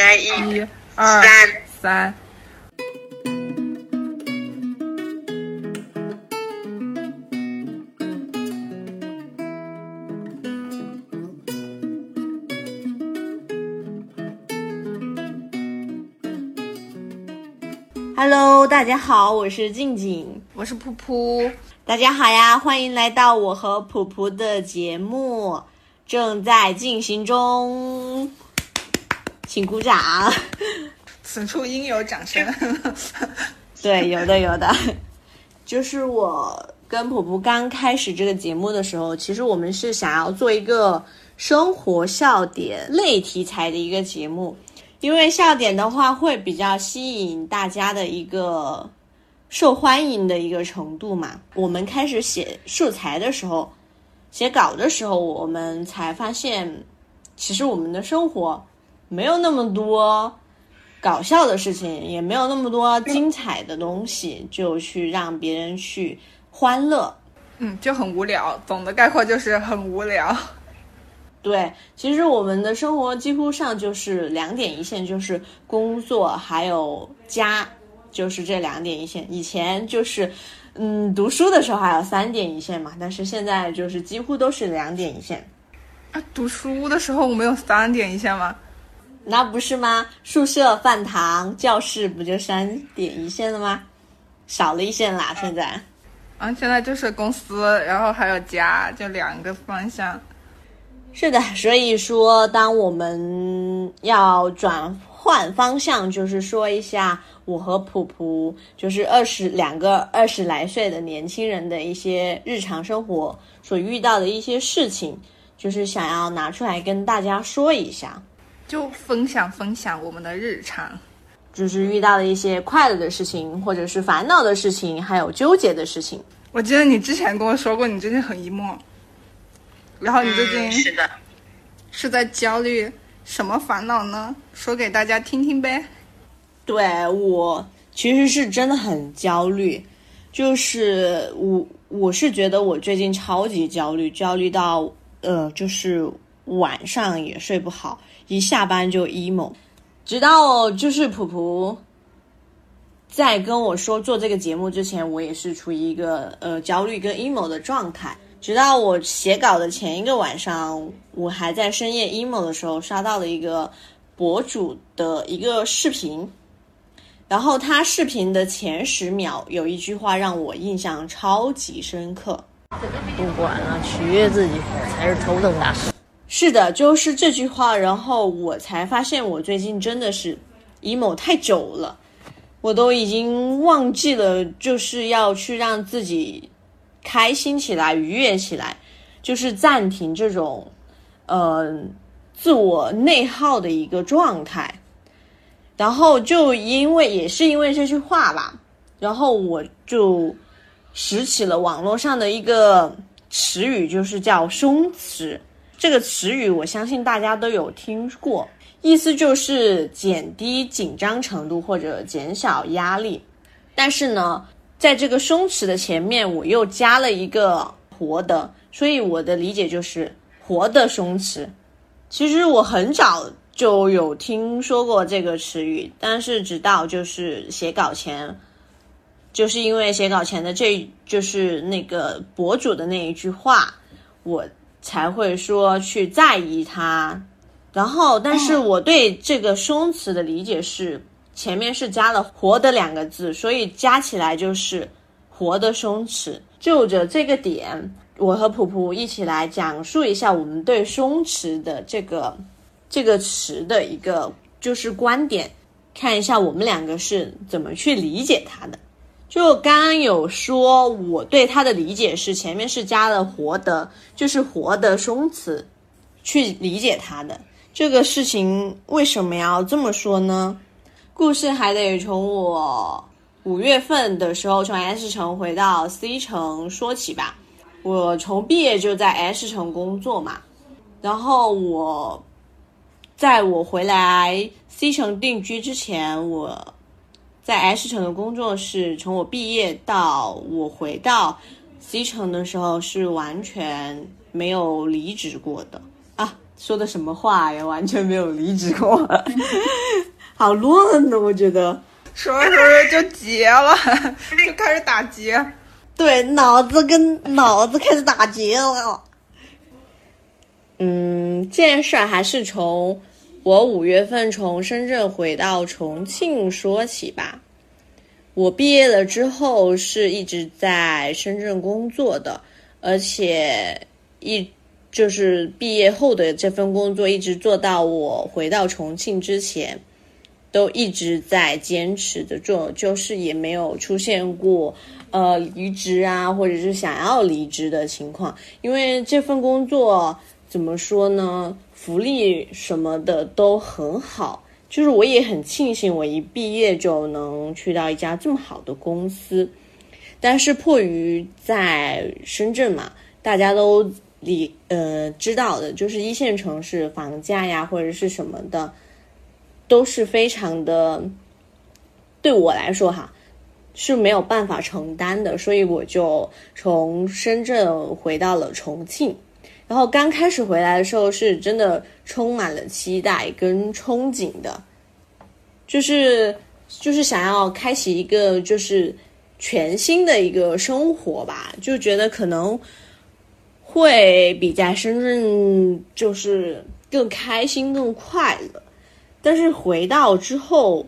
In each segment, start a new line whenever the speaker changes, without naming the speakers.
来一、
一、二、
三。
三。
Hello，大家好，我是静静。
我是噗噗，
大家好呀，欢迎来到我和噗噗的节目，正在进行中，请鼓掌。
此处应有掌声。
对，有的有的，就是我跟婆婆刚开始这个节目的时候，其实我们是想要做一个生活笑点类题材的一个节目，因为笑点的话会比较吸引大家的一个受欢迎的一个程度嘛。我们开始写素材的时候，写稿的时候，我们才发现，其实我们的生活没有那么多。搞笑的事情也没有那么多精彩的东西，就去让别人去欢乐。
嗯，就很无聊。总的概括就是很无聊。
对，其实我们的生活几乎上就是两点一线，就是工作还有家，就是这两点一线。以前就是，嗯，读书的时候还有三点一线嘛，但是现在就是几乎都是两点一线。
啊，读书的时候我们有三点一线吗？
那不是吗？宿舍、饭堂、教室不就三点一线了吗？少了一线啦，现在。
啊，现在就是公司，然后还有家，就两个方向。
是的，所以说，当我们要转换方向，就是说一下我和普普，就是二十两个二十来岁的年轻人的一些日常生活所遇到的一些事情，就是想要拿出来跟大家说一下。
就分享分享我们的日常，
就是遇到了一些快乐的事情，或者是烦恼的事情，还有纠结的事情。
我记得你之前跟我说过，你最近很 emo，然后你最近
嗯、是的，
是在焦虑什么烦恼呢？说给大家听听呗。
对我其实是真的很焦虑，就是我我是觉得我最近超级焦虑，焦虑到呃，就是晚上也睡不好，一下班就 emo，直到就是普普在跟我说做这个节目之前，我也是处于一个呃焦虑跟 emo 的状态。直到我写稿的前一个晚上，我还在深夜 emo 的时候，刷到了一个博主的一个视频，然后他视频的前十秒有一句话让我印象超级深刻。
不管了，取悦自己才是头等大事。
是的，就是这句话，然后我才发现我最近真的是 emo 太久了，我都已经忘记了，就是要去让自己开心起来、愉悦起来，就是暂停这种呃自我内耗的一个状态。然后就因为也是因为这句话吧，然后我就拾起了网络上的一个词语，就是叫松弛。这个词语我相信大家都有听过，意思就是减低紧张程度或者减小压力。但是呢，在这个松弛的前面，我又加了一个活的，所以我的理解就是活的松弛。其实我很早就有听说过这个词语，但是直到就是写稿前，就是因为写稿前的这就是那个博主的那一句话，我才会说去在意它。然后，但是我对这个松弛的理解是，前面是加了“活”的两个字，所以加起来就是“活的松弛”。就着这个点，我和普普一起来讲述一下我们对“松弛”的这个这个词的一个就是观点，看一下我们两个是怎么去理解它的。就刚刚有说，我对它的理解是前面是加了“活的”，就是“活的松弛”去理解它的。这个事情为什么要这么说呢？故事还得从我五月份的时候从 S 城回到 C 城说起吧。我从毕业就在 S 城工作嘛，然后我在我回来 C 城定居之前，我在 H 城的工作是从我毕业到我回到 C 城的时候是完全没有离职过的啊！说的什么话呀？完全没有离职过。好乱呢，我觉得。
说着说着就结了，就开始打结。
对，脑子跟脑子开始打结了。嗯，这件事儿还是从我五月份从深圳回到重庆说起吧。我毕业了之后是一直在深圳工作的，而且一就是毕业后的这份工作一直做到我回到重庆之前，都一直在坚持的做，就是也没有出现过呃离职啊，或者是想要离职的情况。因为这份工作怎么说呢，福利什么的都很好。就是我也很庆幸，我一毕业就能去到一家这么好的公司，但是迫于在深圳嘛，大家都理呃知道的，就是一线城市房价呀或者是什么的，都是非常的，对我来说哈是没有办法承担的，所以我就从深圳回到了重庆。然后刚开始回来的时候，是真的充满了期待跟憧憬的，就是就是想要开启一个就是全新的一个生活吧，就觉得可能会比在深圳就是更开心更快乐。但是回到之后，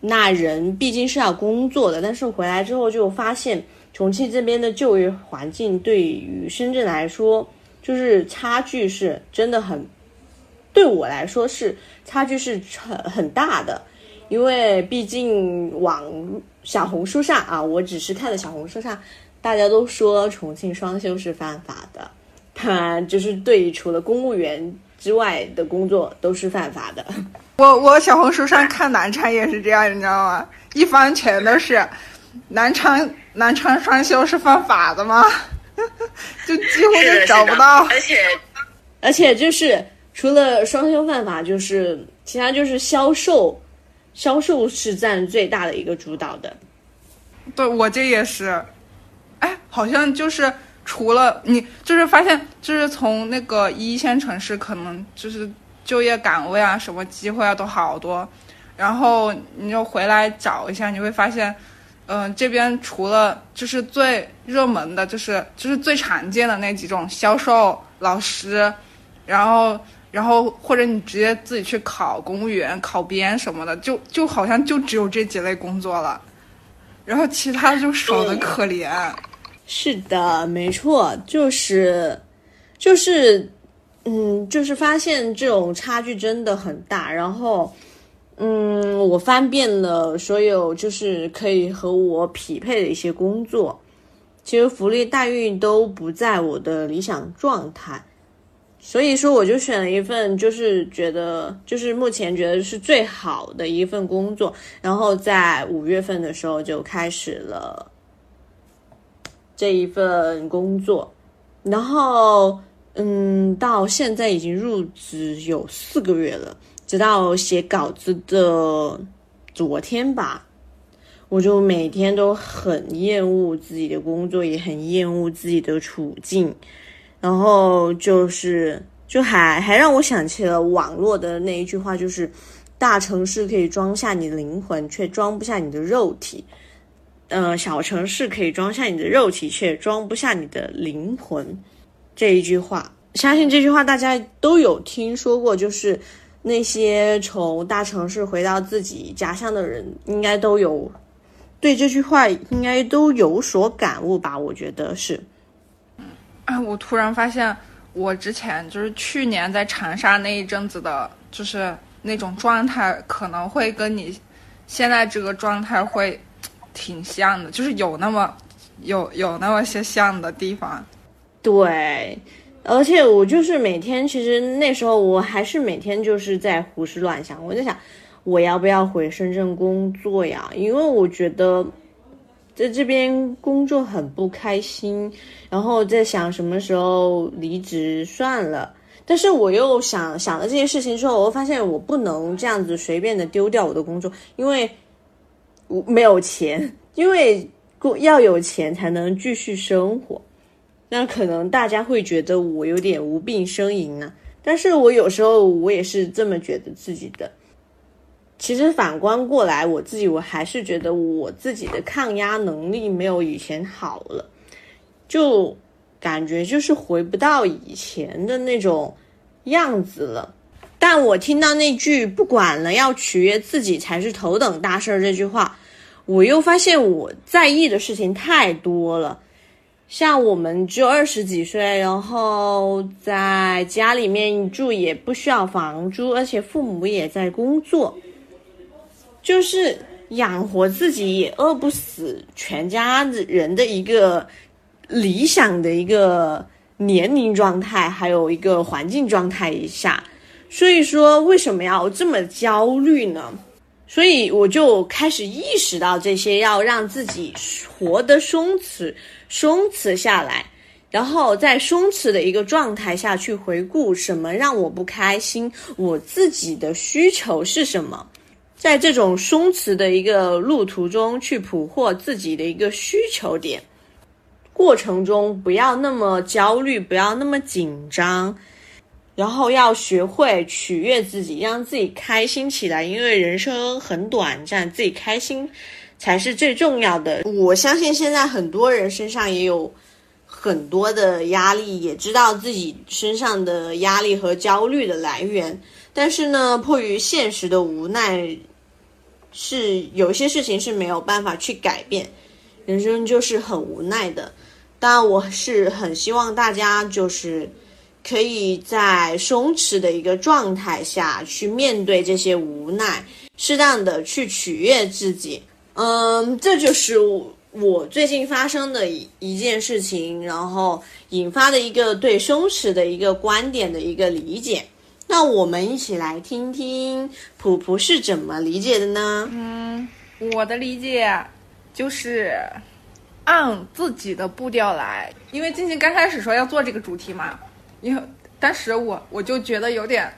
那人毕竟是要工作的，但是回来之后就发现重庆这边的就业环境对于深圳来说。就是差距是真的很，对我来说是差距是很很大的，因为毕竟网小红书上啊，我只是看的小红书上，大家都说重庆双休是犯法的，他就是对除了公务员之外的工作都是犯法的。
我我小红书上看南昌也是这样，你知道吗？一翻全都是南昌南昌双休是犯法的吗？就几乎就找不到，
而且
而且就是除了双休犯法，就是其他就是销售，销售是占最大的一个主导的。
对我这也是，哎，好像就是除了你，就是发现就是从那个一线城市，可能就是就业岗位啊，什么机会啊都好多，然后你就回来找一下，你会发现。嗯，这边除了就是最热门的，就是就是最常见的那几种销售老师，然后然后或者你直接自己去考公务员、考编什么的，就就好像就只有这几类工作了，然后其他就少的可怜。
是的，没错，就是就是，嗯，就是发现这种差距真的很大，然后。嗯，我翻遍了所有就是可以和我匹配的一些工作，其实福利待遇都不在我的理想状态，所以说我就选了一份就是觉得就是目前觉得是最好的一份工作，然后在五月份的时候就开始了这一份工作，然后嗯，到现在已经入职有四个月了。直到写稿子的昨天吧，我就每天都很厌恶自己的工作，也很厌恶自己的处境，然后就是就还还让我想起了网络的那一句话，就是大城市可以装下你的灵魂，却装不下你的肉体；嗯，小城市可以装下你的肉体，却装不下你的灵魂。这一句话，相信这句话大家都有听说过，就是。那些从大城市回到自己家乡的人，应该都有对这句话应该都有所感悟吧？我觉得是。
哎，我突然发现，我之前就是去年在长沙那一阵子的，就是那种状态，可能会跟你现在这个状态会挺像的，就是有那么有有那么些像的地方。
对。而且我就是每天，其实那时候我还是每天就是在胡思乱想。我在想，我要不要回深圳工作呀？因为我觉得在这边工作很不开心。然后在想什么时候离职算了。但是我又想想了这些事情之后，我发现我不能这样子随便的丢掉我的工作，因为我没有钱，因为要有钱才能继续生活。那可能大家会觉得我有点无病呻吟呢，但是我有时候我也是这么觉得自己的。其实反观过来，我自己我还是觉得我自己的抗压能力没有以前好了，就感觉就是回不到以前的那种样子了。但我听到那句“不管了，要取悦自己才是头等大事儿”这句话，我又发现我在意的事情太多了。像我们只有二十几岁，然后在家里面住也不需要房租，而且父母也在工作，就是养活自己也饿不死全家人的一个理想的一个年龄状态，还有一个环境状态一下。所以说，为什么要这么焦虑呢？所以我就开始意识到这些，要让自己活得松弛、松弛下来，然后在松弛的一个状态下去回顾什么让我不开心，我自己的需求是什么，在这种松弛的一个路途中去捕获自己的一个需求点，过程中不要那么焦虑，不要那么紧张。然后要学会取悦自己，让自己开心起来，因为人生很短暂，自己开心才是最重要的。我相信现在很多人身上也有很多的压力，也知道自己身上的压力和焦虑的来源，但是呢，迫于现实的无奈，是有些事情是没有办法去改变，人生就是很无奈的。当然，我是很希望大家就是。可以在松弛的一个状态下去面对这些无奈，适当的去取悦自己。嗯，这就是我最近发生的一一件事情，然后引发的一个对松弛的一个观点的一个理解。那我们一起来听听普普是怎么理解的呢？
嗯，我的理解就是按自己的步调来，因为静静刚开始说要做这个主题嘛。因为当时我我就觉得有点，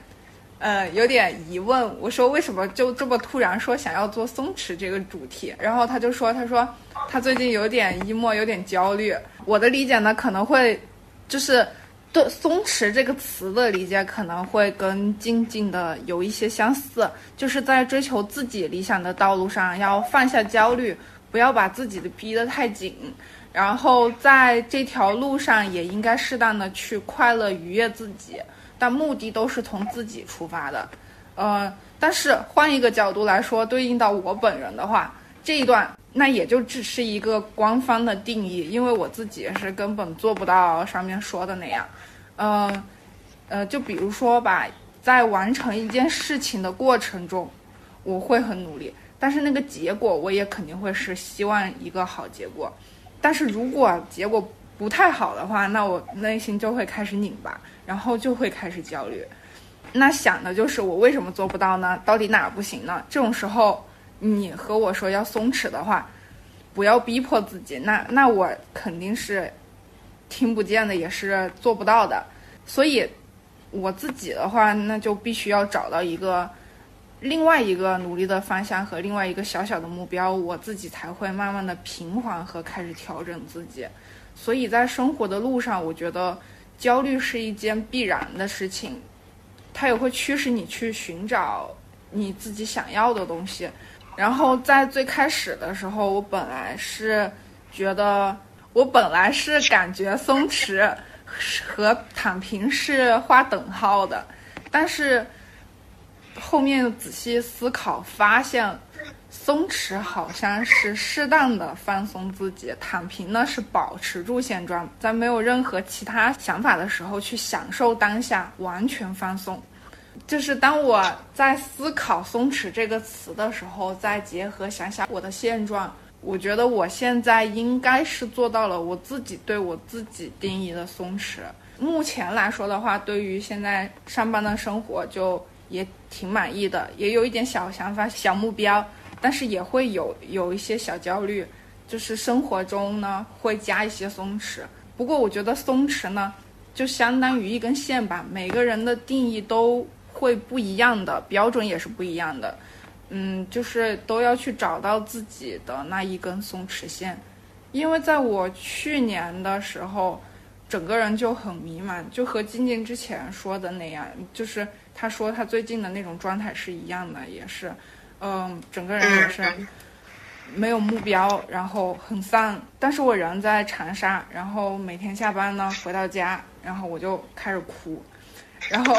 呃，有点疑问。我说为什么就这么突然说想要做松弛这个主题？然后他就说，他说他最近有点 emo，有点焦虑。我的理解呢，可能会就是对“松弛”这个词的理解可能会跟静静的有一些相似，就是在追求自己理想的道路上要放下焦虑，不要把自己的逼得太紧。然后在这条路上也应该适当的去快乐愉悦自己，但目的都是从自己出发的，呃，但是换一个角度来说，对应到我本人的话，这一段那也就只是一个官方的定义，因为我自己是根本做不到上面说的那样，嗯，呃，就比如说吧，在完成一件事情的过程中，我会很努力，但是那个结果我也肯定会是希望一个好结果。但是如果结果不太好的话，那我内心就会开始拧巴，然后就会开始焦虑。那想的就是我为什么做不到呢？到底哪不行呢？这种时候，你和我说要松弛的话，不要逼迫自己，那那我肯定是听不见的，也是做不到的。所以我自己的话，那就必须要找到一个。另外一个努力的方向和另外一个小小的目标，我自己才会慢慢的平缓和开始调整自己。所以在生活的路上，我觉得焦虑是一件必然的事情，它也会驱使你去寻找你自己想要的东西。然后在最开始的时候，我本来是觉得，我本来是感觉松弛和躺平是划等号的，但是。后面仔细思考，发现松弛好像是适当的放松自己，躺平呢是保持住现状，在没有任何其他想法的时候去享受当下，完全放松。就是当我在思考“松弛”这个词的时候，再结合想想我的现状，我觉得我现在应该是做到了我自己对我自己定义的松弛。目前来说的话，对于现在上班的生活就。也挺满意的，也有一点小想法、小目标，但是也会有有一些小焦虑，就是生活中呢会加一些松弛。不过我觉得松弛呢，就相当于一根线吧，每个人的定义都会不一样的，标准也是不一样的。嗯，就是都要去找到自己的那一根松弛线，因为在我去年的时候，整个人就很迷茫，就和静静之前说的那样，就是。他说他最近的那种状态是一样的，也是，嗯，整个人也是没有目标，然后很丧。但是我人在长沙，然后每天下班呢回到家，然后我就开始哭，然后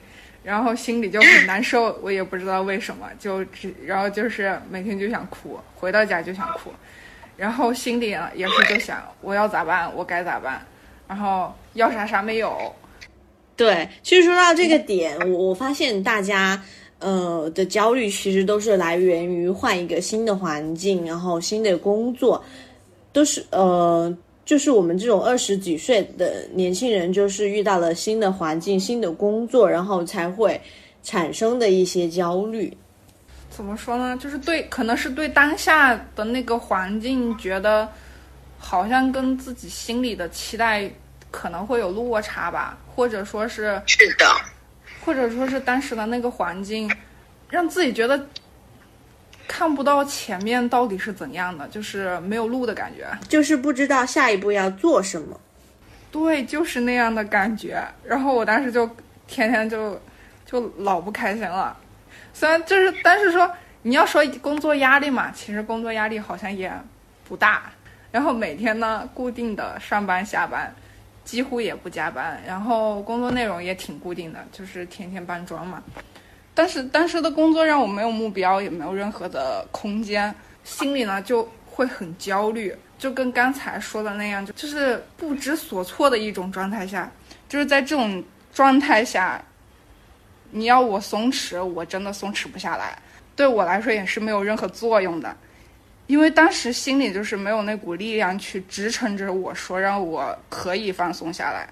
然后心里就很难受，我也不知道为什么，就只然后就是每天就想哭，回到家就想哭，然后心里也是就想我要咋办，我该咋办，然后要啥啥没有。
对，其实说到这个点，我我发现大家呃的焦虑其实都是来源于换一个新的环境，然后新的工作，都是呃，就是我们这种二十几岁的年轻人，就是遇到了新的环境、新的工作，然后才会产生的一些焦虑。
怎么说呢？就是对，可能是对当下的那个环境觉得好像跟自己心里的期待可能会有落差吧，或者说是
是的，
或者说是当时的那个环境，让自己觉得看不到前面到底是怎样的，就是没有路的感觉。
就是不知道下一步要做什么。
对，就是那样的感觉。然后我当时就天天就就老不开心了。虽然就是，但是说你要说工作压力嘛，其实工作压力好像也不大。然后每天呢，固定的上班下班，几乎也不加班。然后工作内容也挺固定的，就是天天搬砖嘛。但是当时的工作让我没有目标，也没有任何的空间，心里呢就会很焦虑，就跟刚才说的那样，就就是不知所措的一种状态下，就是在这种状态下，你要我松弛，我真的松弛不下来，对我来说也是没有任何作用的，因为当时心里就是没有那股力量去支撑着我说让我可以放松下来。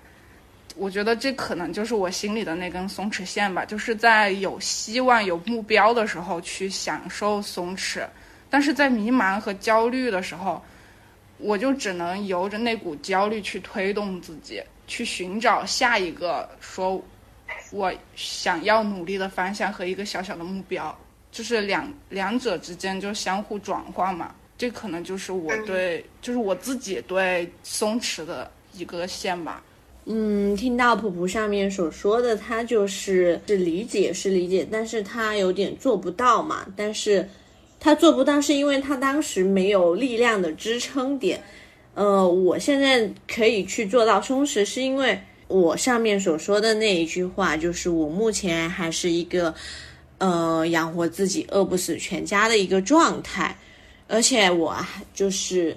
我觉得这可能就是我心里的那根松弛线吧，就是在有希望、有目标的时候去享受松弛，但是在迷茫和焦虑的时候，我就只能由着那股焦虑去推动自己，去寻找下一个说我想要努力的方向和一个小小的目标，就是两两者之间就相互转换嘛。这可能就是我对，就是我自己对松弛的一个线吧。
嗯，听到普普上面所说的，他就是是理解是理解，但是他有点做不到嘛。但是他做不到，是因为他当时没有力量的支撑点。呃，我现在可以去做到松弛，是因为我上面所说的那一句话，就是我目前还是一个呃养活自己、饿不死全家的一个状态，而且我还就是。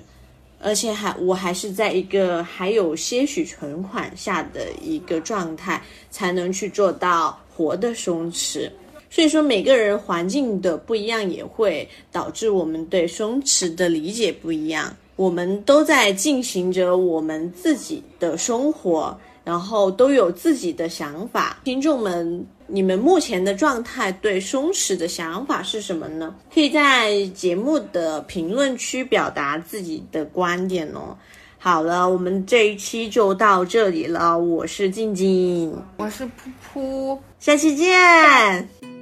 而且还我还是在一个还有些许存款下的一个状态，才能去做到活的松弛。所以说，每个人环境的不一样，也会导致我们对松弛的理解不一样。我们都在进行着我们自己的生活，然后都有自己的想法。听众们，你们目前的状态对松弛的想法是什么呢？可以在节目的评论区表达自己的观点哦。好了，我们这一期就到这里了。我是静静，
我是噗噗。
下期见。